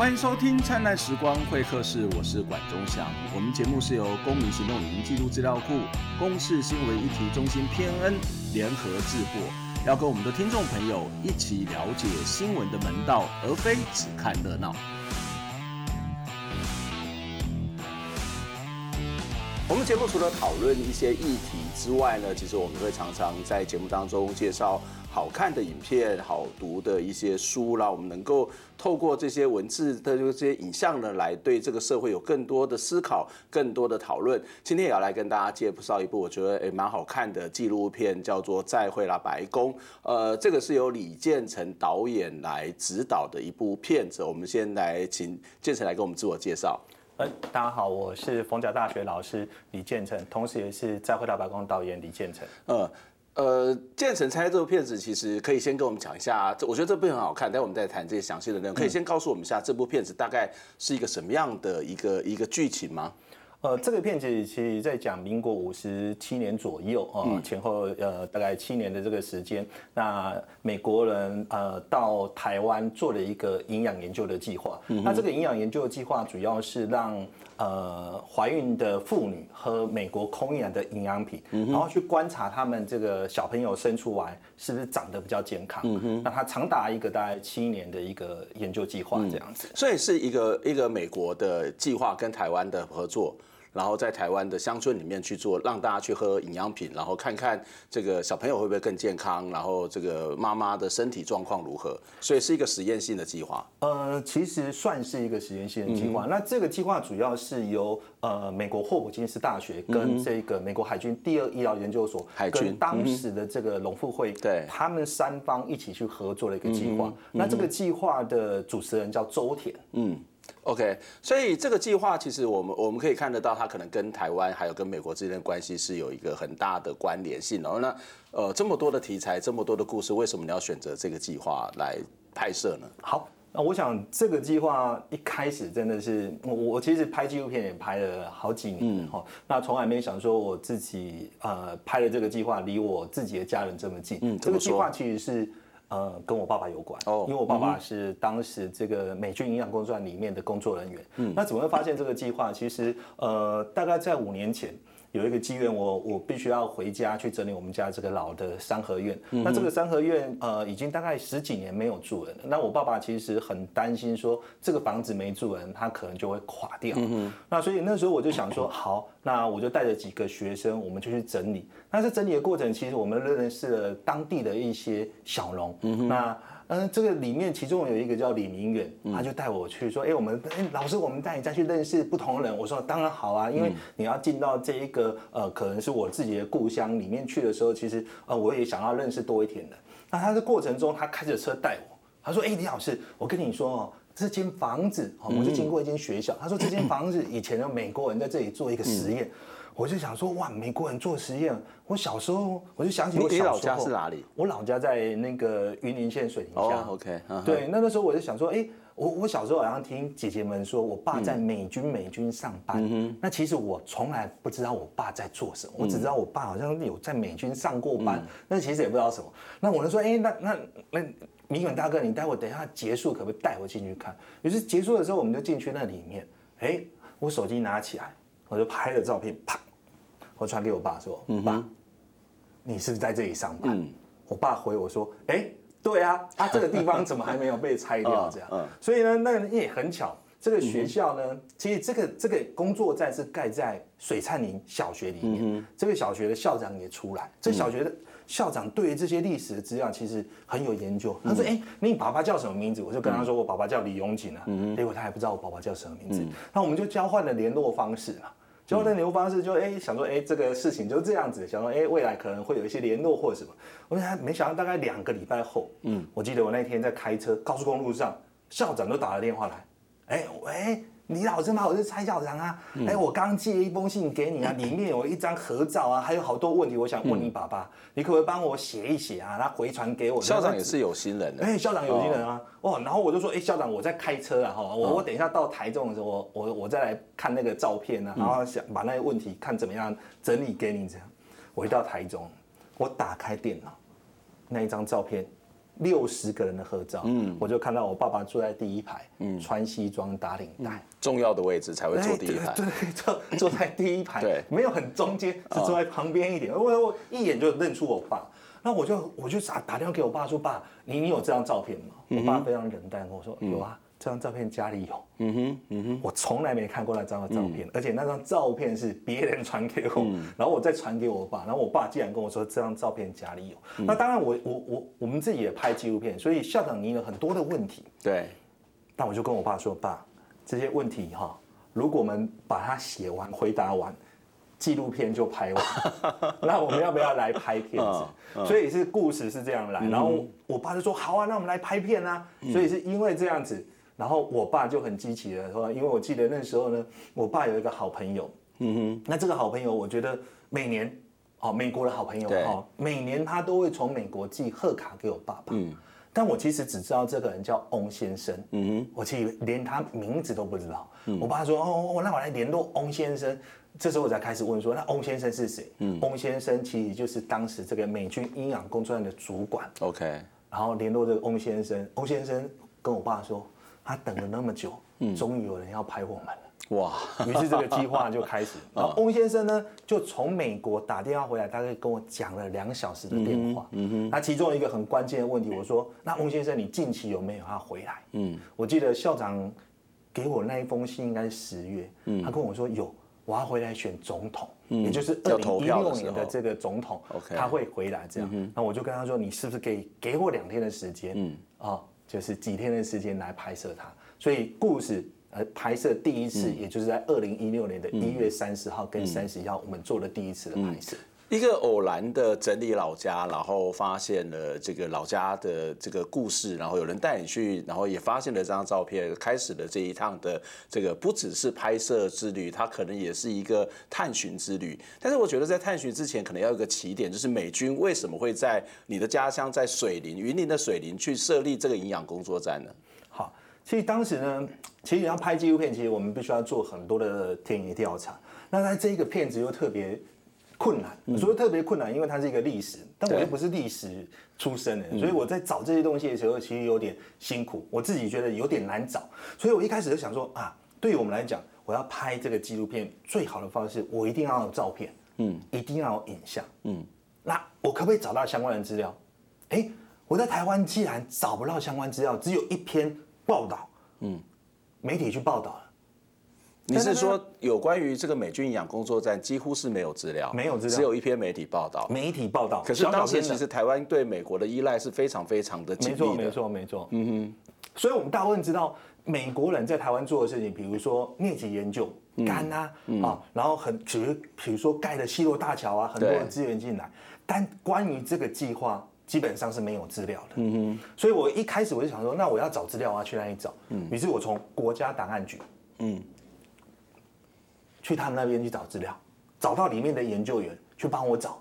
欢迎收听《灿烂时光会客室》，我是管中祥。我们节目是由公民行动影音记录资料库、公视新闻议题中心偏恩联合制作，要跟我们的听众朋友一起了解新闻的门道，而非只看热闹。我们节目除了讨论一些议题之外呢，其实我们会常常在节目当中介绍好看的影片、好读的一些书，啦我们能够透过这些文字的这些影像呢，来对这个社会有更多的思考、更多的讨论。今天也要来跟大家介绍一部我觉得诶蛮好看的纪录片，叫做《再会啦白宫》。呃，这个是由李建成导演来指导的一部片子。我们先来请建成来给我们自我介绍。大家好，我是逢甲大学老师李建成，同时也是《再会啦白宫》导演李建成。呃呃，建成猜这部片子，其实可以先跟我们讲一下，这我觉得这部片很好看，待会我们再谈这些详细的内容。可以先告诉我们一下，这部片子大概是一个什么样的一个一个剧情吗？呃，这个片子其实在讲民国五十七年左右啊，呃，前后呃大概七年的这个时间，那美国人呃到台湾做了一个营养研究的计划。那这个营养研究的计划主要是让呃怀孕的妇女喝美国空运来的营养品，然后去观察他们这个小朋友生出来是不是长得比较健康。那他长达一个大概七年的一个研究计划这样子。所以是一个一个美国的计划跟台湾的合作。然后在台湾的乡村里面去做，让大家去喝营养品，然后看看这个小朋友会不会更健康，然后这个妈妈的身体状况如何，所以是一个实验性的计划。呃，其实算是一个实验性的计划。嗯、那这个计划主要是由呃美国霍普金斯大学跟这个美国海军第二医疗研究所，海军跟当时的这个农复会，对，他们三方一起去合作的一个计划。那这个计划的主持人叫周田，嗯。OK，所以这个计划其实我们我们可以看得到，它可能跟台湾还有跟美国之间的关系是有一个很大的关联性。然后呢，呃，这么多的题材，这么多的故事，为什么你要选择这个计划来拍摄呢？好，那我想这个计划一开始真的是我我其实拍纪录片也拍了好几年哈，嗯、那从来没想说我自己呃拍的这个计划离我自己的家人这么近。嗯，这个计划其实是。呃，跟我爸爸有关哦，因为我爸爸是当时这个美军营养工作站里面的工作人员。嗯，那怎么会发现这个计划？其实呃，大概在五年前。有一个机缘，我我必须要回家去整理我们家这个老的三合院。嗯、那这个三合院呃，已经大概十几年没有住人了。那我爸爸其实很担心，说这个房子没住人，他可能就会垮掉。嗯、那所以那时候我就想说，好，那我就带着几个学生，我们就去整理。那在整理的过程，其实我们认识了当地的一些小农。嗯、那嗯，这个里面其中有一个叫李明远，他就带我去说，哎，我们哎老师，我们带你再去认识不同人。我说当然好啊，因为你要进到这一个呃，可能是我自己的故乡里面去的时候，其实呃，我也想要认识多一点的。那他的过程中，他开着车带我，他说，哎，李老师，我跟你说哦，这间房子，我就经过一间学校，他说这间房子以前的美国人在这里做一个实验。我就想说，哇，美国人做实验。我小时候我就想起我小时候，你老家是哪里？我老家在那个云林县水林乡。Oh, OK，、uh. 对，那个时候我就想说，哎、欸，我我小时候好像听姐姐们说，我爸在美军美军上班。嗯、那其实我从来不知道我爸在做什么，我只知道我爸好像有在美军上过班，那、嗯、其实也不知道什么。那我就说，哎、欸，那那那明远大哥，你待会等一下结束，可不可以带我进去看？于是结束的时候，我们就进去那里面。哎、欸，我手机拿起来，我就拍了照片，啪。我传给我爸说：“嗯、爸，你是不是在这里上班？”嗯、我爸回我说：“哎、欸，对啊，啊，这个地方怎么还没有被拆掉？这样，所以呢，那个也很巧，这个学校呢，嗯、其实这个这个工作站是盖在水灿林小学里面，这个小学的校长也出来，这个、小学的校长对于这些历史的资料其实很有研究。他说：‘哎、欸，你爸爸叫什么名字？’我就跟他说：‘我爸爸叫李永景啊。嗯’结果他还不知道我爸爸叫什么名字。嗯、那我们就交换了联络方式嘛。”交换联络方式就哎、想说哎、这个事情就这样子，想说哎、未来可能会有一些联络或者什么，我想没想到大概两个礼拜后，嗯，我记得我那天在开车高速公路上，校长都打了电话来，哎喂。李老师吗？我是蔡校长啊！哎、我刚寄了一封信给你啊，里面有一张合照啊，还有好多问题，我想问你爸爸，嗯、你可不可以帮我写一写啊？他回传给我。校长也是有心人的。哎、欸，校长有心人啊！哦，然后我就说，哎、欸，校长，我在开车啊，哈，我我等一下到台中的时候，我我我再来看那个照片啊，然后想把那个问题看怎么样整理给你这样。我一到台中，我打开电脑，那一张照片六十个人的合照，嗯，我就看到我爸爸坐在第一排，嗯，穿西装打领带，重要的位置才会坐第一排，对，坐坐在第一排，对，没有很中间，是坐在旁边一点，我我一眼就认出我爸，那我就我就打打电话给我爸说，爸，你你有这张照片吗？我爸非常冷淡跟我说，有啊。这张照片家里有，嗯哼，嗯哼，我从来没看过那张的照片，嗯、而且那张照片是别人传给我，嗯、然后我再传给我爸，然后我爸竟然跟我说这张照片家里有。嗯、那当然我，我我我我们自己也拍纪录片，所以校长你有很多的问题，对。那我就跟我爸说，爸，这些问题哈，如果我们把它写完、回答完，纪录片就拍完，那我们要不要来拍片子？所以是故事是这样来，然后我爸就说好啊，那我们来拍片啊。所以是因为这样子。然后我爸就很积极的说，因为我记得那时候呢，我爸有一个好朋友，嗯哼，那这个好朋友，我觉得每年，哦，美国的好朋友，对。哦，每年他都会从美国寄贺卡给我爸爸，嗯，但我其实只知道这个人叫翁先生，嗯哼，我其实连他名字都不知道，嗯，我爸说，哦，那我来联络翁先生，这时候我才开始问说，那翁先生是谁？嗯，翁先生其实就是当时这个美军营养工作站的主管，OK，然后联络这个翁先生，翁先生跟我爸说。他等了那么久，终于有人要拍我们了。哇！于是这个计划就开始。然后翁先生呢，就从美国打电话回来，大概跟我讲了两小时的电话。嗯哼。那其中一个很关键的问题，我说：“那翁先生，你近期有没有要回来？”嗯。我记得校长给我那一封信应该是十月。嗯。他跟我说有，我要回来选总统，也就是二零一六年的这个总统。他会回来这样。那我就跟他说：“你是不是给给我两天的时间？”嗯。啊。就是几天的时间来拍摄它，所以故事呃拍摄第一次，也就是在二零一六年的一月三十号跟三十一号，我们做了第一次的拍摄。一个偶然的整理老家，然后发现了这个老家的这个故事，然后有人带你去，然后也发现了这张照片，开始了这一趟的这个不只是拍摄之旅，它可能也是一个探寻之旅。但是我觉得在探寻之前，可能要有个起点，就是美军为什么会在你的家乡，在水林云林的水林去设立这个营养工作站呢？好，其实当时呢，其实要拍纪录片，其实我们必须要做很多的田野调查。那在这个片子又特别。困难，所以特别困难，因为它是一个历史，但我又不是历史出身的，所以我在找这些东西的时候，其实有点辛苦，我自己觉得有点难找，所以我一开始就想说啊，对于我们来讲，我要拍这个纪录片，最好的方式，我一定要有照片，嗯，一定要有影像，嗯，那我可不可以找到相关的资料？哎，我在台湾既然找不到相关资料，只有一篇报道，嗯，媒体去报道了。你是说有关于这个美军营养工作站几乎是没有资料，没有资料，只有一篇媒体报道。媒体报道，可是当时其实台湾对美国的依赖是非常非常的紧密的。没错，没错，没错。嗯哼，所以我们大部分知道美国人在台湾做的事情，比如说疟疾研究、肝啊啊，然后很比如比如说盖的西螺大桥啊，很多的资源进来。但关于这个计划，基本上是没有资料的。嗯哼，所以我一开始我就想说，那我要找资料，我要去哪里找？嗯，于是我从国家档案局，嗯。去他们那边去找资料，找到里面的研究员去帮我找，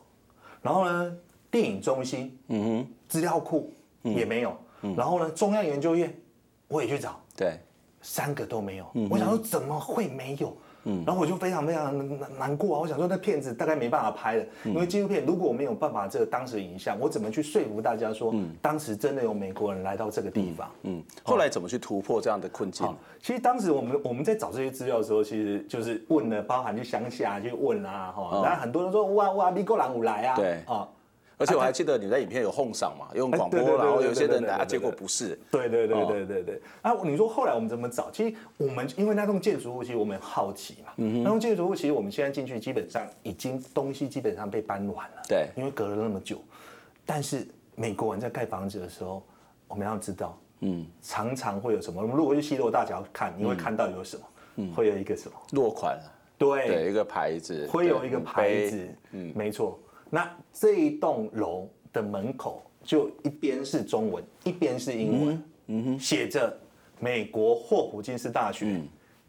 然后呢，电影中心，嗯哼，资料库也没有，嗯、然后呢，中央研究院我也去找，对，三个都没有，嗯、我想说怎么会没有？嗯，然后我就非常非常难难过啊！我想说，那片子大概没办法拍了，因为纪录片如果我没有办法这个当时的影像，我怎么去说服大家说，当时真的有美国人来到这个地方？嗯，后来怎么去突破这样的困境？其实当时我们我们在找这些资料的时候，其实就是问了，包含去乡下去问啊，哈，然后很多人说哇哇，美国人有来啊，对。啊。而且我还记得你在影片有哄上嘛，用广播，然后有些人来，结果不是。对对对对对对。啊，你说后来我们怎么找？其实我们因为那栋建筑物，其实我们很好奇嘛。嗯。那栋建筑物其实我们现在进去，基本上已经东西基本上被搬完了。对。因为隔了那么久，但是美国人在盖房子的时候，我们要知道，嗯，常常会有什么？我们如果去西洛大桥看，你会看到有什么？嗯。会有一个什么？落款。对。一个牌子。会有一个牌子。嗯，没错。那这一栋楼的门口就一边是中文，一边是英文，嗯哼，写着美国霍普金斯大学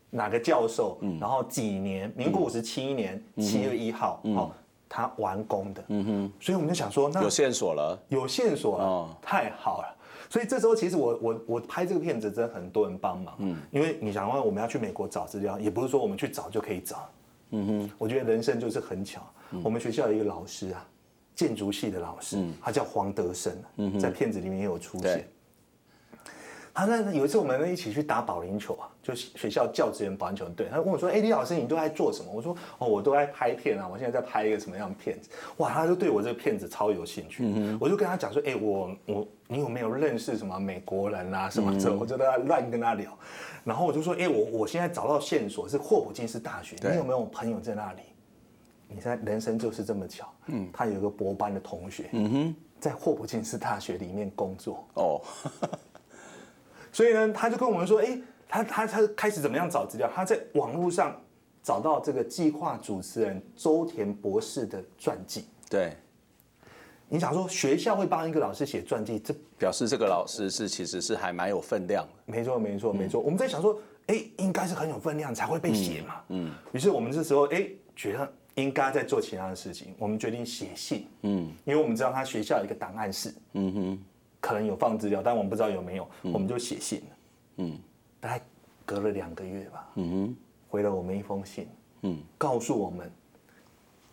哪个教授，然后几年，民国五十七年七月一号，哦，他完工的，嗯哼，所以我们就想说，那有线索了，有线索了，太好了，所以这时候其实我我我拍这个片子真的很多人帮忙，嗯，因为你想问我们要去美国找资料，也不是说我们去找就可以找，嗯哼，我觉得人生就是很巧。我们学校有一个老师啊，建筑系的老师，他叫黄德生，在片子里面也有出现。他那有一次我们一起去打保龄球啊，就学校教职员保龄球队。他问我说：“哎、欸，李老师，你都在做什么？”我说：“哦，我都在拍片啊，我现在在拍一个什么样的片子？”哇，他就对我这个片子超有兴趣。嗯、我就跟他讲说：“哎、欸，我我你有没有认识什么美国人啊什么之后？”我就在乱跟他聊。然后我就说：“哎、欸，我我现在找到线索是霍普金斯大学，你有没有朋友在那里？你现在人生就是这么巧，嗯，他有一个博班的同学，嗯哼，在霍普金斯大学里面工作哦。”所以呢，他就跟我们说，哎，他他他开始怎么样找资料？他在网络上找到这个计划主持人周田博士的传记。对，你想说学校会帮一个老师写传记，这表示这个老师是其实是还蛮有分量的。没错，没错，没错。我们在想说，哎，应该是很有分量才会被写嘛。嗯。于是我们这时候，哎，觉得应该在做其他的事情，我们决定写信。嗯。因为我们知道他学校有一个档案室。嗯哼。可能有放资料，但我们不知道有没有，嗯、我们就写信了。嗯，大概隔了两个月吧。嗯哼，回了我们一封信。嗯，告诉我们，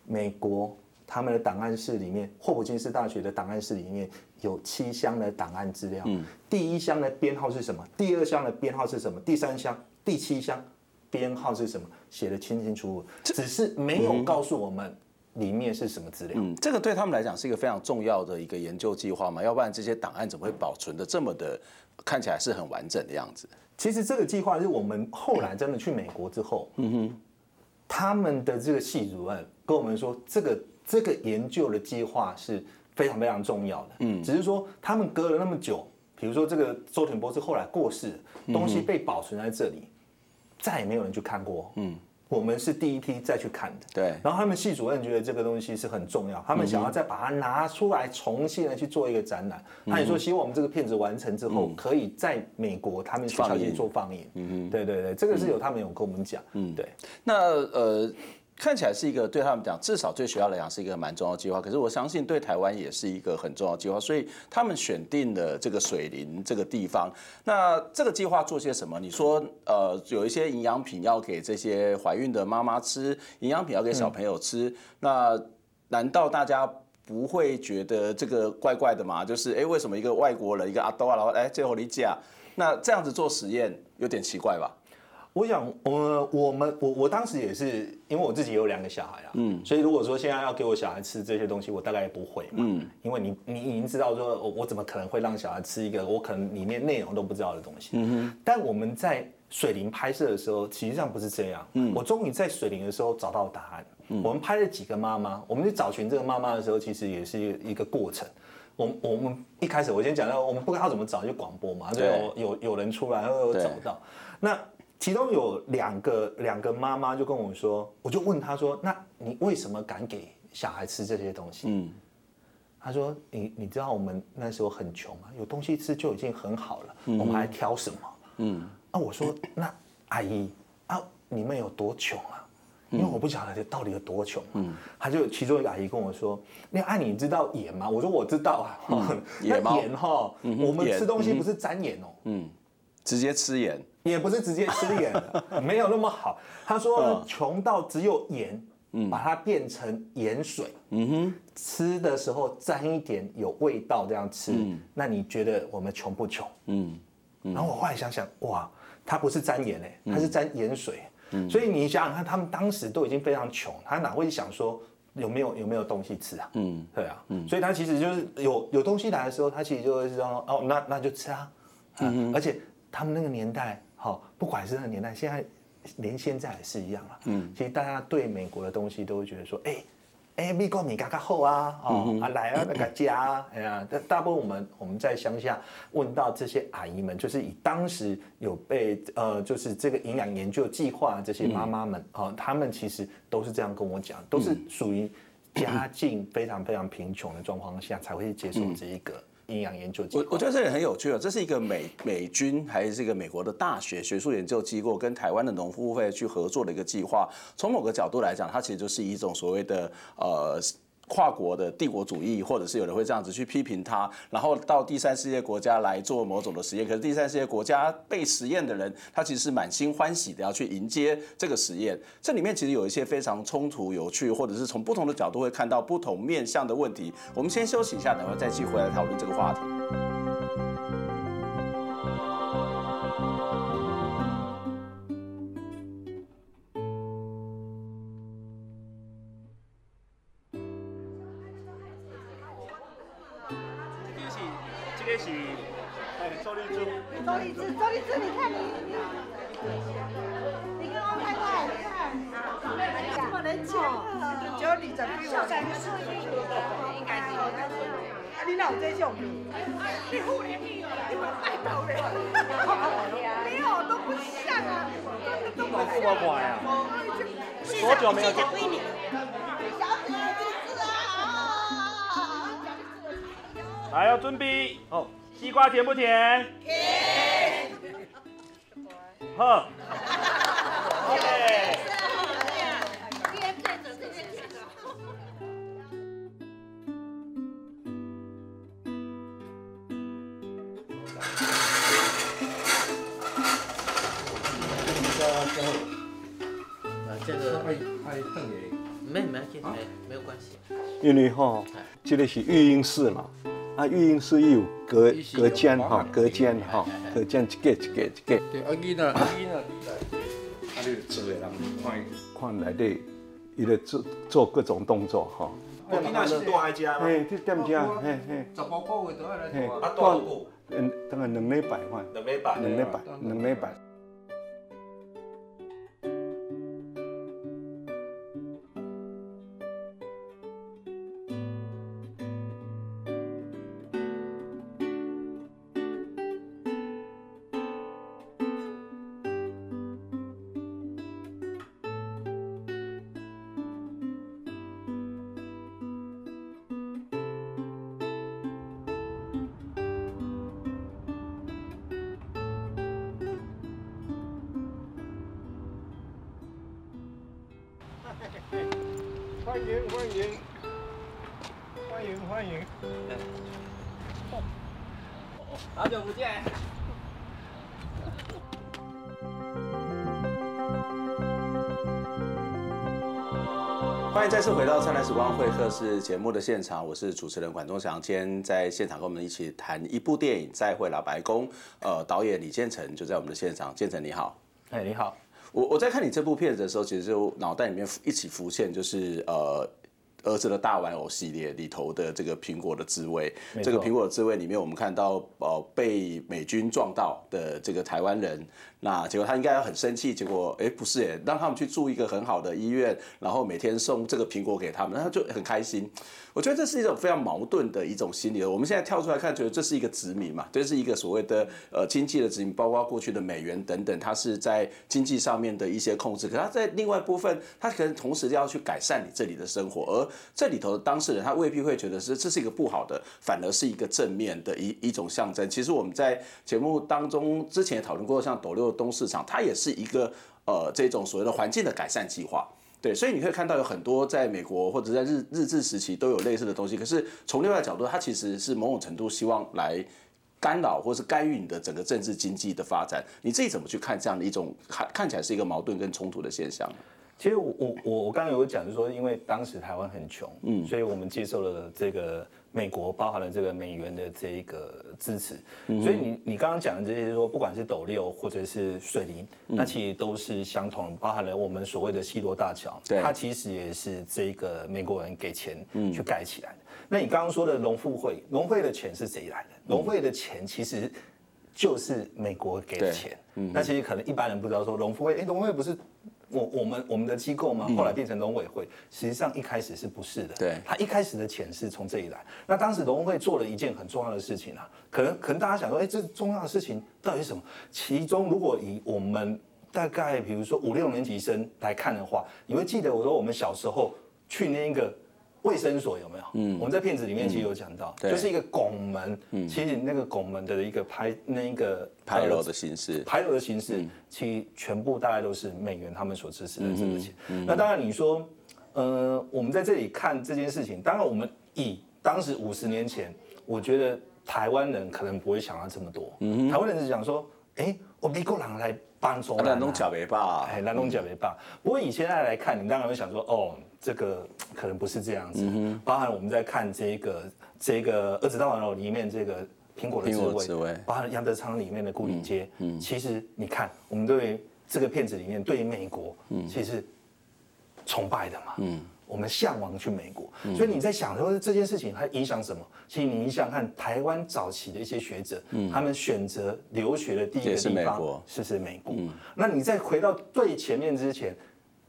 美国他们的档案室里面，霍普金斯大学的档案室里面有七箱的档案资料。嗯，第一箱的编号是什么？第二箱的编号是什么？第三箱、第七箱编号是什么？写得清清楚楚，只是没有告诉我们。里面是什么资料？嗯，这个对他们来讲是一个非常重要的一个研究计划嘛，要不然这些档案怎么会保存的这么的看起来是很完整的样子？其实这个计划是我们后来真的去美国之后，嗯哼，他们的这个系主任跟我们说，这个这个研究的计划是非常非常重要的，嗯，只是说他们隔了那么久，比如说这个周田波是后来过世，东西被保存在这里，再也没有人去看过，嗯。我们是第一批再去看的，对。然后他们系主任觉得这个东西是很重要，他们想要再把它拿出来重新的去做一个展览。他也说希望我们这个片子完成之后，可以在美国他们学校去做放映。嗯嗯，对对对，这个是有他们有跟我们讲。嗯，对。那呃。看起来是一个对他们讲，至少对学校来讲是一个蛮重要计划。可是我相信对台湾也是一个很重要计划，所以他们选定了这个水林这个地方。那这个计划做些什么？你说，呃，有一些营养品要给这些怀孕的妈妈吃，营养品要给小朋友吃。那难道大家不会觉得这个怪怪的吗？就是，哎，为什么一个外国人，一个阿多啊，然后哎，最后你讲，那这样子做实验有点奇怪吧？我想，我，我们我我当时也是，因为我自己有两个小孩啊，嗯，所以如果说现在要给我小孩吃这些东西，我大概也不会嘛，嗯，因为你你已经知道说，我我怎么可能会让小孩吃一个我可能里面内容都不知道的东西，嗯哼。但我们在水灵拍摄的时候，实际上不是这样，嗯，我终于在水灵的时候找到答案。嗯，我们拍了几个妈妈，我们去找寻这个妈妈的时候，其实也是一个过程。我我们一开始我先讲到，我们不知道怎么找，就广播嘛，就有有有人出来，然后有找到，那。其中有两个两个妈妈就跟我说，我就问她说：“那你为什么敢给小孩吃这些东西？”嗯，她说：“你你知道我们那时候很穷啊，有东西吃就已经很好了，我们还挑什么？”嗯，啊，我说：“那阿姨啊，你们有多穷啊？因为我不晓得到底有多穷。”嗯，她就其中一个阿姨跟我说：“那阿你知道盐吗？”我说：“我知道啊。” 那盐哈，我们吃东西不是沾盐哦，嗯，直接吃盐。也不是直接吃盐，没有那么好。他说穷到只有盐，嗯把它变成盐水，嗯哼，吃的时候沾一点有味道这样吃。那你觉得我们穷不穷？嗯，然后我后来想想，哇，他不是沾盐哎，他是沾盐水。所以你想想看，他们当时都已经非常穷，他哪会想说有没有有没有东西吃啊？嗯，对啊，嗯所以他其实就是有有东西来的时候，他其实就会说哦，那那就吃啊。嗯，而且他们那个年代。好，不管是那个年代，现在连现在也是一样了。嗯，其实大家对美国的东西都会觉得说，哎、欸，哎、欸，美国米嘎嘎厚啊，哦，嗯、啊来啊那个家，哎呀，大大部分我们我们在乡下问到这些阿姨们，就是以当时有被呃，就是这个营养研究计划这些妈妈们，哦，他们其实都是这样跟我讲，都是属于家境非常非常贫穷的状况下才会接受这一个。营养研究机构，我我觉得这里很有趣啊，这是一个美美军还是一个美国的大学学术研究机构跟台湾的农夫会去合作的一个计划。从某个角度来讲，它其实就是一种所谓的呃跨国的帝国主义，或者是有人会这样子去批评他，然后到第三世界国家来做某种的实验。可是第三世界国家被实验的人，他其实是满心欢喜的要去迎接这个实验。这里面其实有一些非常冲突、有趣，或者是从不同的角度会看到不同面向的问题。我们先休息一下，等会再继续回来讨论这个话题。来，要准备哦，西瓜甜不甜？甜。好。OK。没没没没有关系。因为哈，这个是育婴室嘛，啊，育婴室有隔隔间哈，隔间哈，隔间一个一个一个。对，阿囡仔阿囡仔来，啊，你做的人看看内底，伊咧做做各种动作哈。阿囡仔是多爱家吗？嘿，这点家，嘿嘿。十八个月都要来做。啊，多少个？嗯，大概两礼拜吧。两礼拜。两礼拜，两礼拜。欢迎欢迎欢迎欢迎！好久不见！欢迎再次回到《灿烂时光会客室》节目的现场，我是主持人管中祥。今天在现场跟我们一起谈一部电影《再会老，白宫》。呃，导演李建成就在我们的现场。建成你好，哎，你好。我我在看你这部片子的时候，其实就脑袋里面一起浮现，就是呃。儿子的大玩偶系列里头的这个苹果的滋味，这个苹果的滋味里面，我们看到呃被美军撞到的这个台湾人，那结果他应该要很生气，结果哎不是哎，让他们去住一个很好的医院，然后每天送这个苹果给他们，他就很开心。我觉得这是一种非常矛盾的一种心理。我们现在跳出来看，觉得这是一个殖民嘛，这是一个所谓的呃经济的殖民，包括过去的美元等等，它是在经济上面的一些控制。可它在另外一部分，它可能同时要去改善你这里的生活，而这里头的当事人他未必会觉得是这是一个不好的，反而是一个正面的一一种象征。其实我们在节目当中之前也讨论过，像斗六东市场，它也是一个呃这种所谓的环境的改善计划。对，所以你可以看到有很多在美国或者在日日治时期都有类似的东西。可是从另外角度，它其实是某种程度希望来干扰或是干预你的整个政治经济的发展。你自己怎么去看这样的一种看看起来是一个矛盾跟冲突的现象？其实我我我我刚刚有讲，就是说，因为当时台湾很穷，嗯，所以我们接受了这个美国包含了这个美元的这一个支持，所以你你刚刚讲的这些说，不管是斗六或者是水林，那其实都是相同，包含了我们所谓的西罗大桥，它其实也是这个美国人给钱去盖起来的。那你刚刚说的农复会，农会的钱是谁来的？农会的钱其实就是美国给的钱，那其实可能一般人不知道说农复会，哎，农会不是。我我们我们的机构嘛，后来变成农委会，实际上一开始是不是的？对，他一开始的钱是从这里来。那当时农委会做了一件很重要的事情啊，可能可能大家想说，哎，这重要的事情到底是什么？其中如果以我们大概比如说五六年级生来看的话，你会记得我说我们小时候去那个。卫生所有没有？嗯，我们在片子里面其实有讲到，就是一个拱门，嗯，其实那个拱门的一个拍那一个牌楼的形式，牌楼的形式，其实全部大概都是美元他们所支持的这个钱。那当然你说，呃，我们在这里看这件事情，当然我们以当时五十年前，我觉得台湾人可能不会想到这么多。嗯，台湾人是想说，哎、欸，我美国人来帮助，南东假维吧，哎，南东假维吧。不过以现在来看，你当然会想说，哦，这个 可能不是这样子。嗯，包含我们在看这个这个二子大王楼里面这个苹果的滋味，包含杨德昌里面的牯岭街。嗯，其实你看，我们对这个片子里面对于美国，嗯，其实。崇拜的嘛，嗯，我们向往去美国，嗯、所以你在想说这件事情它影响什么？其实你想看台湾早期的一些学者，嗯，他们选择留学的第一个地方是美国，是是美国。嗯，那你再回到最前面之前，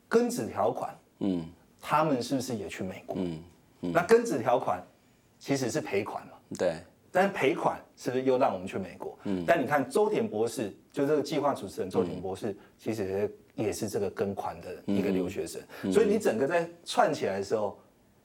庚子条款，嗯，他们是不是也去美国？嗯，嗯，那庚子条款其实是赔款嘛，对，但是赔款是不是又让我们去美国？嗯，但你看周田博士，就这个计划主持人周田博士，嗯、其实。也是这个跟款的一个留学生，嗯、所以你整个在串起来的时候，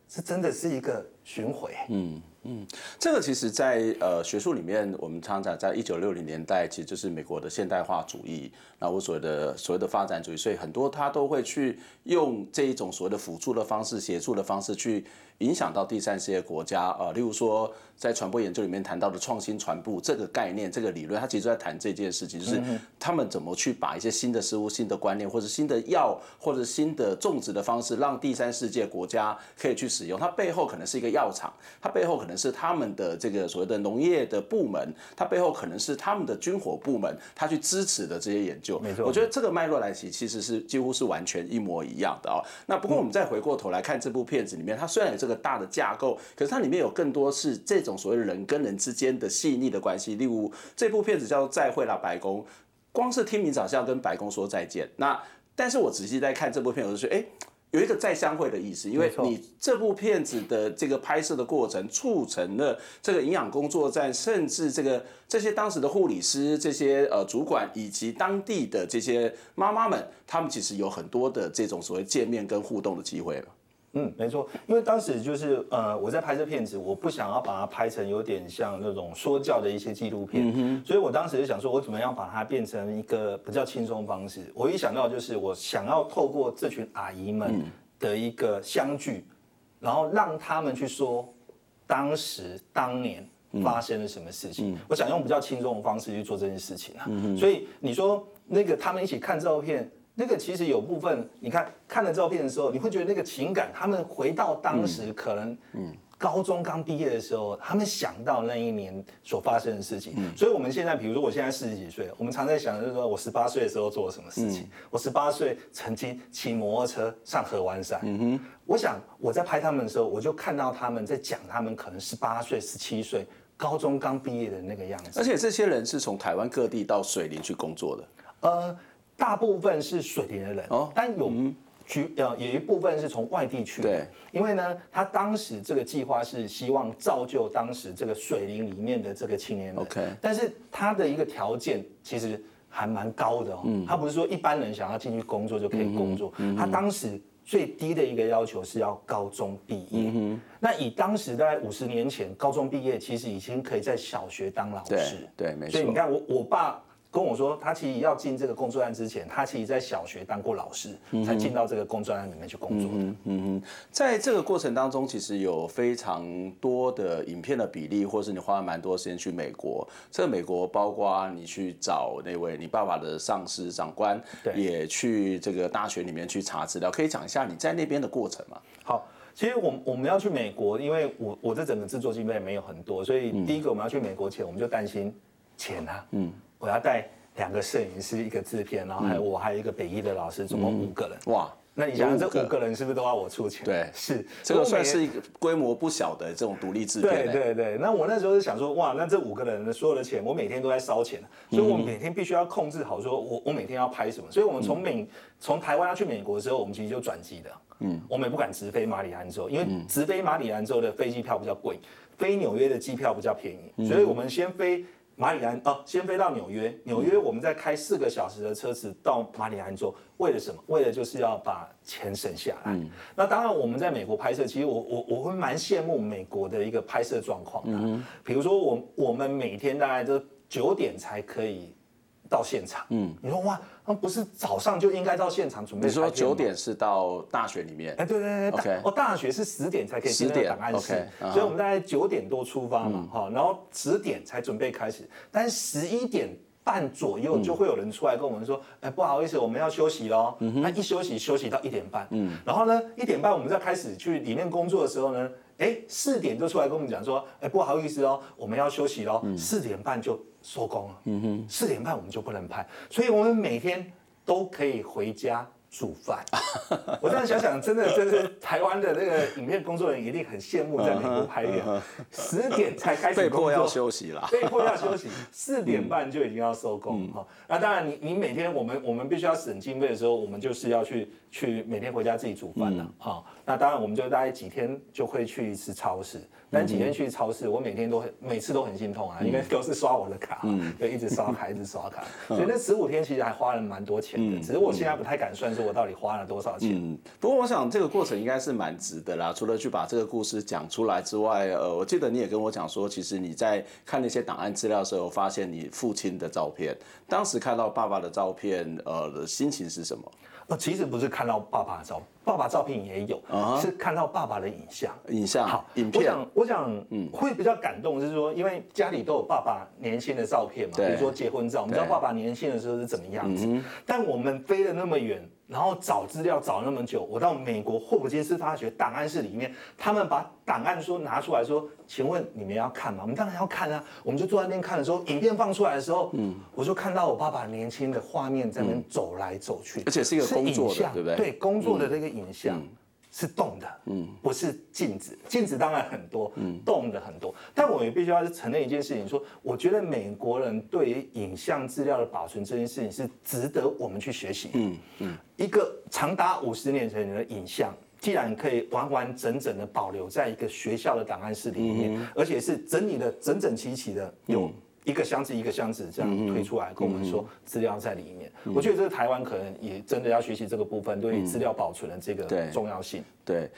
是真的是一个巡回。嗯嗯，这个其实在，呃学术里面，我们常常，在一九六零年代，其实就是美国的现代化主义，那我所谓的所谓的发展主义，所以很多他都会去用这一种所谓的辅助的方式、协助的方式去影响到第三世界国家啊、呃，例如说。在传播研究里面谈到的创新传播这个概念、这个理论，他其实在谈这件事情，就是他们怎么去把一些新的事物、新的观念，或者新的药，或者新的种植的方式，让第三世界国家可以去使用。它背后可能是一个药厂，它背后可能是他们的这个所谓的农业的部门，它背后可能是他们的军火部门，他去支持的这些研究。没错，我觉得这个脉络来其其实是几乎是完全一模一样的啊。那不过我们再回过头来看这部片子里面，它虽然有这个大的架构，可是它里面有更多是这种。所谓人跟人之间的细腻的关系，例如这部片子叫做《再会啦，白宫》，光是听名字好像要跟白宫说再见。那但是我仔细在看这部片，我就觉得，哎，有一个再相会的意思，因为你这部片子的这个拍摄的过程，促成了这个营养工作站，甚至这个这些当时的护理师、这些呃主管以及当地的这些妈妈们，他们其实有很多的这种所谓见面跟互动的机会了。嗯，没错，因为当时就是呃，我在拍这片子，我不想要把它拍成有点像那种说教的一些纪录片，嗯、所以我当时就想说，我怎么样把它变成一个比较轻松方式。我一想到就是我想要透过这群阿姨们的一个相聚，嗯、然后让他们去说当时当年发生了什么事情。嗯、我想用比较轻松的方式去做这件事情啊。嗯、所以你说那个他们一起看照片。那个其实有部分，你看看了照片的时候，你会觉得那个情感，他们回到当时可能，嗯，高中刚毕业的时候，他们想到那一年所发生的事情。嗯，所以我们现在，比如说我现在四十几岁，我们常在想，就是说我十八岁的时候做了什么事情。嗯，我十八岁曾经骑摩托车上合欢山。嗯哼，我想我在拍他们的时候，我就看到他们在讲他们可能十八岁、十七岁，高中刚毕业的那个样子。而且这些人是从台湾各地到水林去工作的。呃。大部分是水田的人，哦，但有局呃有一部分是从外地去的，对，因为呢，他当时这个计划是希望造就当时这个水林里面的这个青年人，OK，但是他的一个条件其实还蛮高的哦，嗯，他不是说一般人想要进去工作就可以工作，嗯，他当时最低的一个要求是要高中毕业，嗯，那以当时大概五十年前高中毕业其实已经可以在小学当老师，对，对，没错，所以你看我我爸。跟我说，他其实要进这个工作站之前，他其实在小学当过老师，才进到这个工作站里面去工作的。嗯嗯，在这个过程当中，其实有非常多的影片的比例，或是你花了蛮多时间去美国。这个美国包括你去找那位你爸爸的上司长官，也去这个大学里面去查资料。可以讲一下你在那边的过程吗？好，其实我我们要去美国，因为我我这整个制作经费没有很多，所以第一个我们要去美国前，我们就担心钱啊。嗯。我要带两个摄影师，一个制片，然后还有我，还有一个北艺的老师，总共五个人。哇，那你想想这五个人是不是都要我出钱？对，是，这个算是一个规模不小的这种独立制片。对对对，那我那时候是想说，哇，那这五个人的所有的钱，我每天都在烧钱，所以我每天必须要控制好，说我我每天要拍什么。所以我们从美从台湾要去美国的时候，我们其实就转机的。嗯，我们也不敢直飞马里兰州，因为直飞马里兰州的飞机票比较贵，飞纽约的机票比较便宜，所以我们先飞。马里兰哦，先飞到纽约，纽约我们再开四个小时的车子到马里兰州，为了什么？为了就是要把钱省下来。嗯、那当然我们在美国拍摄，其实我我我会蛮羡慕美国的一个拍摄状况的。嗯哼，比如说我我们每天大概都九点才可以到现场。嗯，你说哇，那不是早上就应该到现场准备？你说九点是到大学里面？哎，对对对，OK。哦，大学是十点才可以进档案室，所以我们大概九点多出发嘛，哈，然后十点才准备开始，但是十一点半左右就会有人出来跟我们说，哎，不好意思，我们要休息喽。那一休息休息到一点半，嗯，然后呢，一点半我们再开始去里面工作的时候呢。哎，四点就出来跟我们讲说，哎，不好意思哦，我们要休息喽，四点半就收工了。嗯哼，四点半我们就不能拍，所以我们每天都可以回家。煮饭，我这样想想，真的，真是，台湾的那个影片工作人员一定很羡慕在美国拍片，十点才开始被迫要休息了，被迫要休息，四点半就已经要收工哈。那当然，你你每天我们我们必须要省经费的时候，我们就是要去去每天回家自己煮饭了哈。那当然，我们就大概几天就会去一次超市。但几天去超市，我每天都很，每次都很心痛啊，因为都是刷我的卡，就一直刷卡，一直刷卡，所以那十五天其实还花了蛮多钱的。只是我现在不太敢算，说我到底花了多少钱。嗯，不过我想这个过程应该是蛮值得啦。除了去把这个故事讲出来之外，呃，我记得你也跟我讲说，其实你在看那些档案资料的时候，发现你父亲的照片。当时看到爸爸的照片，呃，的心情是什么？呃，其实不是看到爸爸的照，爸爸照片也有，uh huh. 是看到爸爸的影像。影像好，影片。我想，我想，嗯，会比较感动，是说，因为家里都有爸爸年轻的照片嘛，比如说结婚照，我们知道爸爸年轻的时候是怎么样子。但我们飞了那么远。然后找资料找那么久，我到美国霍普金斯大学档案室里面，他们把档案说拿出来说，请问你们要看吗？我们当然要看啊！我们就坐在那边看的时候，影片放出来的时候，嗯，我就看到我爸爸年轻的画面在那边走来走去，而且是一个工作的，对不对？对，工作的那个影像。嗯是动的，嗯，不是静止。静止当然很多，嗯，动的很多。但我也必须要承认一件事情，说，我觉得美国人对于影像资料的保存这件事情是值得我们去学习。嗯嗯，一个长达五十年前的影像，既然可以完完整整的保留在一个学校的档案室里面，而且是整理的整整齐齐的，有。一个箱子一个箱子这样推出来，跟我们说资料在里面。我觉得这个台湾可能也真的要学习这个部分，对于资料保存的这个重要性。对，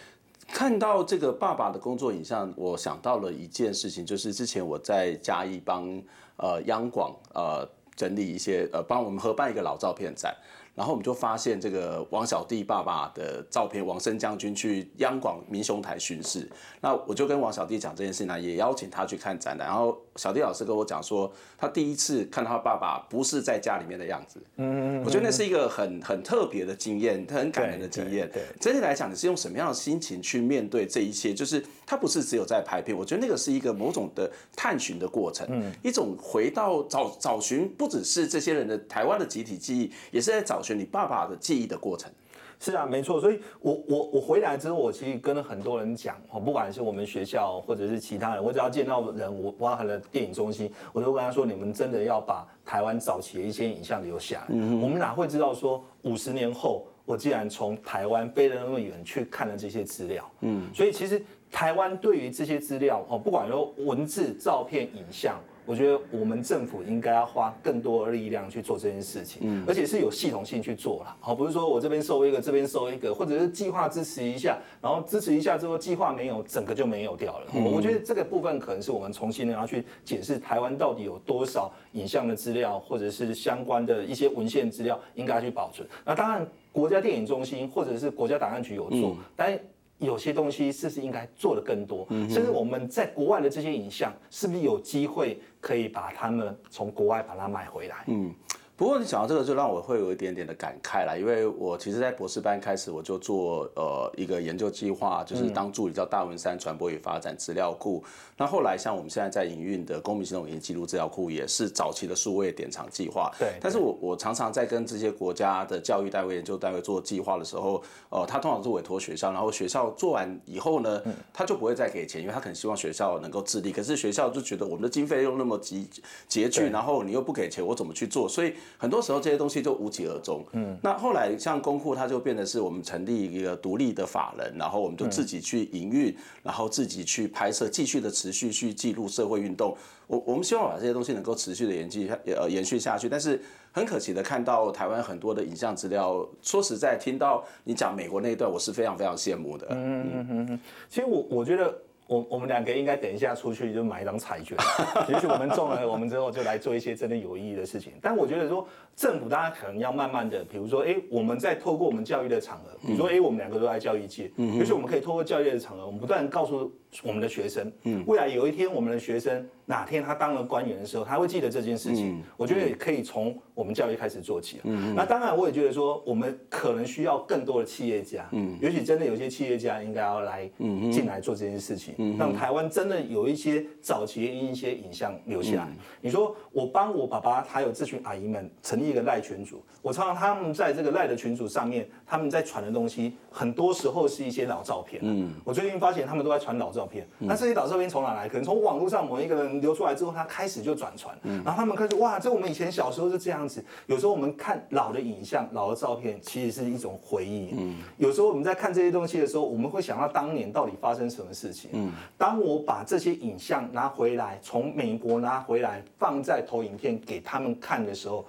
看到这个爸爸的工作影像，我想到了一件事情，就是之前我在嘉义帮呃央广呃整理一些呃帮我们合办一个老照片展。然后我们就发现这个王小弟爸爸的照片，王生将军去央广民雄台巡视，那我就跟王小弟讲这件事呢，也邀请他去看展览。然后小弟老师跟我讲说，他第一次看到他爸爸不是在家里面的样子，嗯，我觉得那是一个很很特别的经验，很感人的经验。对，整体来讲，你是用什么样的心情去面对这一切？就是他不是只有在拍片，我觉得那个是一个某种的探寻的过程，嗯，一种回到找找寻，不只是这些人的台湾的集体记忆，也是在找。选你爸爸的记忆的过程，是啊，没错。所以我，我我我回来之后，我其实跟了很多人讲，哦，不管是我们学校或者是其他人，我只要见到人，我包含了电影中心，我都跟他说：你们真的要把台湾早期的一些影像留下来。嗯，我们哪会知道说五十年后，我既然从台湾飞了那么远去看了这些资料，嗯，所以其实台湾对于这些资料，哦，不管说文字、照片、影像。我觉得我们政府应该要花更多的力量去做这件事情，嗯，而且是有系统性去做了，好，不是说我这边收一个，这边收一个，或者是计划支持一下，然后支持一下之后计划没有，整个就没有掉了。嗯，我觉得这个部分可能是我们重新要去解释台湾到底有多少影像的资料，或者是相关的一些文献资料应该去保存。那当然，国家电影中心或者是国家档案局有做，但。有些东西是不是应该做的更多？甚至我们在国外的这些影像，是不是有机会可以把他们从国外把它买回来？嗯。不过你讲到这个，就让我会有一点点的感慨啦，因为我其实，在博士班开始，我就做呃一个研究计划，就是当助理叫大文山传播与发展资料库。那后来像我们现在在营运的公民行动影音记录资料库，也是早期的数位典藏计划。对。但是我我常常在跟这些国家的教育单位、研究单位做计划的时候，呃，他通常是委托学校，然后学校做完以后呢，他就不会再给钱，因为他可能希望学校能够自立。可是学校就觉得我们的经费又那么拮拮据，然后你又不给钱，我怎么去做？所以。很多时候这些东西就无疾而终。嗯，那后来像公库，它就变得是我们成立一个独立的法人，然后我们就自己去营运，然后自己去拍摄，继续的持续去记录社会运动。我我们希望把这些东西能够持续的延续呃延续下去。但是很可惜的看到台湾很多的影像资料，说实在，听到你讲美国那一段，我是非常非常羡慕的。嗯嗯嗯嗯。其实我我觉得。我我们两个应该等一下出去就买一张彩券，也许我们中了，我们之后就来做一些真的有意义的事情。但我觉得说，政府大家可能要慢慢的，比如说，哎，我们在透过我们教育的场合，比如说，哎，我们两个都在教育界，嗯，也许我们可以透过教育的场合，我们不断告诉我们的学生，嗯，未来有一天我们的学生哪天他当了官员的时候，他会记得这件事情。我觉得也可以从我们教育开始做起。嗯，那当然我也觉得说，我们可能需要更多的企业家，嗯，也许真的有些企业家应该要来，嗯，进来做这件事情。嗯让台湾真的有一些早期的一些影像留下来。你说我帮我爸爸还有这群阿姨们成立一个赖群组，我常常他们在这个赖的群组上面，他们在传的东西，很多时候是一些老照片。嗯，我最近发现他们都在传老照片。那这些老照片从哪来？可能从网络上某一个人流出来之后，他开始就转传。然后他们开始哇，这我们以前小时候是这样子。有时候我们看老的影像、老的照片，其实是一种回忆。嗯，有时候我们在看这些东西的时候，我们会想到当年到底发生什么事情。嗯。当我把这些影像拿回来，从美国拿回来，放在投影片给他们看的时候，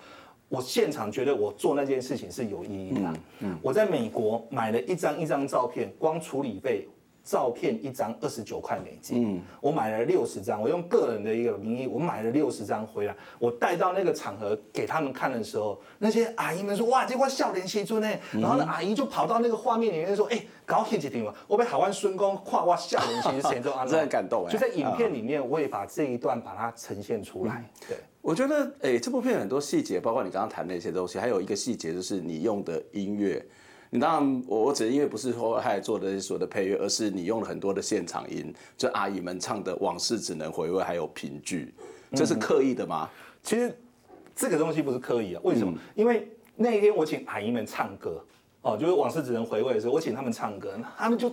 我现场觉得我做那件事情是有意义的。嗯，嗯，我在美国买了一张一张照片，光处理费。照片一张二十九块美金，嗯，我买了六十张，我用个人的一个名义，我买了六十张回来，我带到那个场合给他们看的时候，那些阿姨们说哇，这块笑脸写出呢，然后呢阿姨就跑到那个画面里面说，哎、欸，搞起几天我被海湾孙公跨哇笑脸写写中啊，真的很感动哎，就在影片里面，我也把这一段把它呈现出来。对，我觉得哎、欸，这部片很多细节，包括你刚刚谈那些东西，还有一个细节就是你用的音乐。你当然，我我只是因为不是说他做的所有的配乐，而是你用了很多的现场音，就阿姨们唱的往事只能回味，还有评剧，这是刻意的吗？嗯、其实这个东西不是刻意啊，为什么？嗯、因为那一天我请阿姨们唱歌，哦，就是往事只能回味的时候，我请他们唱歌，他们就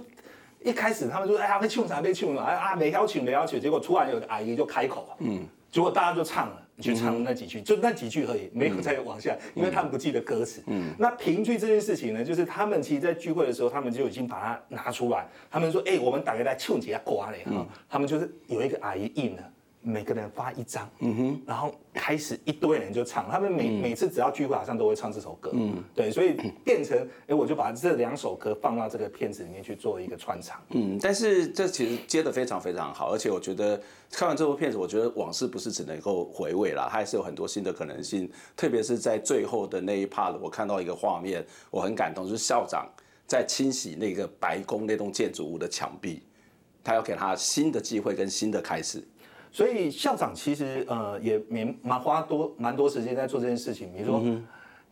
一开始他们就哎呀被唱啥被唱啊啊没邀请没邀请，结果突然有个阿姨就开口，嗯，结果大家就唱了。去唱那几句，就那几句而已，没有再往下，因为他们不记得歌词。嗯，那评剧这件事情呢，就是他们其实，在聚会的时候，他们就已经把它拿出来。他们说：“哎，我们大概在秋节过嘞哈。”他们就是有一个阿姨印了。每个人发一张，嗯哼，然后开始一堆人就唱，他们每、嗯、每次只要聚会好像都会唱这首歌，嗯，对，所以变成，哎，我就把这两首歌放到这个片子里面去做一个穿插，嗯，但是这其实接的非常非常好，而且我觉得看完这部片子，我觉得往事不是只能够回味啦，它还是有很多新的可能性，特别是在最后的那一 part，我看到一个画面，我很感动，就是校长在清洗那个白宫那栋建筑物的墙壁，他要给他新的机会跟新的开始。所以校长其实呃也蛮蛮花多蛮多时间在做这件事情。比如说，嗯、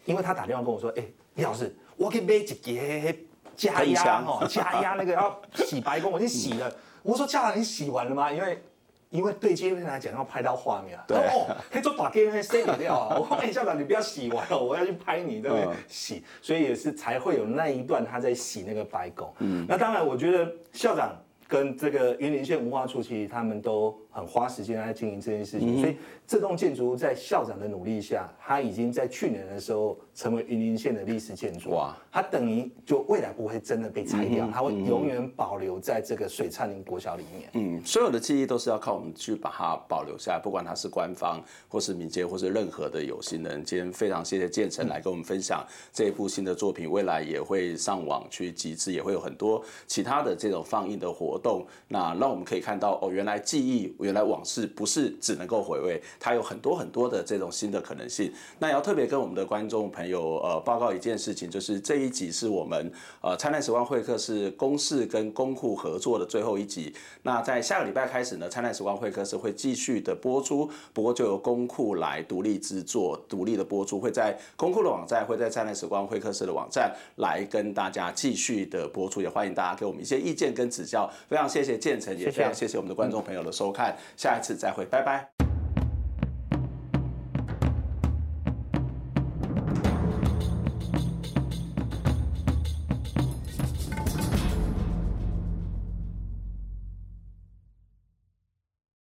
因为他打电话跟我说：“哎、欸，李老师，我可以买一个加压哦，加压 那个要洗白宫，我已经洗了。”我说：“校长，你洗完了吗？”因为因为对接片来讲要拍到画面啊。对。哦，可以做把给人塞掉啊。我说：“哎，校长，你不要洗完了，我要去拍你，对不对？嗯、洗。”所以也是才会有那一段他在洗那个白宫。嗯。那当然，我觉得校长跟这个云林县文化处其实他们都。很花时间来经营这件事情，所以这栋建筑物在校长的努力下，它已经在去年的时候成为云林县的历史建筑。哇！它等于就未来不会真的被拆掉，它会永远保留在这个水灿林国小里面。嗯，所有的记忆都是要靠我们去把它保留下来，不管它是官方或是民间或是任何的有心人。今天非常谢谢建成来跟我们分享这一部新的作品，未来也会上网去集资，也会有很多其他的这种放映的活动。那让我们可以看到哦，原来记忆。原来往事不是只能够回味，它有很多很多的这种新的可能性。那也要特别跟我们的观众朋友呃报告一件事情，就是这一集是我们呃灿烂时光会客室公视跟公库合作的最后一集。那在下个礼拜开始呢，灿烂时光会客室会继续的播出，不过就由公库来独立制作、独立的播出，会在公库的网站，会在灿烂时光会客室的网站来跟大家继续的播出。也欢迎大家给我们一些意见跟指教。非常谢谢建成，也非常谢谢我们的观众朋友的收下一次再会，拜拜。